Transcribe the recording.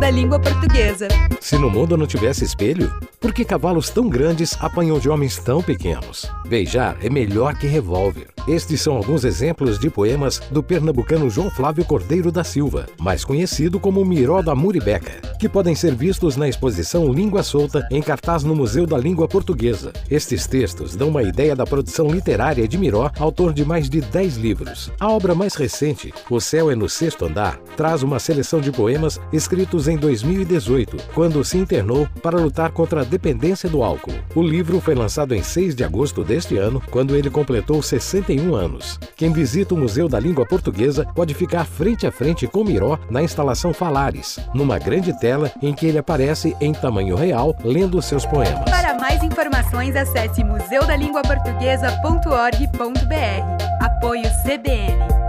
Da Língua Portuguesa. Se no mundo não tivesse espelho, por que cavalos tão grandes apanham de homens tão pequenos? Beijar é melhor que revólver. Estes são alguns exemplos de poemas do pernambucano João Flávio Cordeiro da Silva, mais conhecido como Miró da Muribeca, que podem ser vistos na exposição Língua Solta em cartaz no Museu da Língua Portuguesa. Estes textos dão uma ideia da produção literária de Miró, autor de mais de 10 livros. A obra mais recente, O Céu é no Sexto Andar, traz uma seleção de poemas escritos em 2018, quando se internou para lutar contra a dependência do álcool. O livro foi lançado em 6 de agosto deste ano, quando ele completou 61 anos. Quem visita o Museu da Língua Portuguesa pode ficar frente a frente com Miró na instalação Falares, numa grande tela em que ele aparece em tamanho real lendo seus poemas. Para mais informações, acesse museudalinguaportuguesa.org.br. Apoio CBN.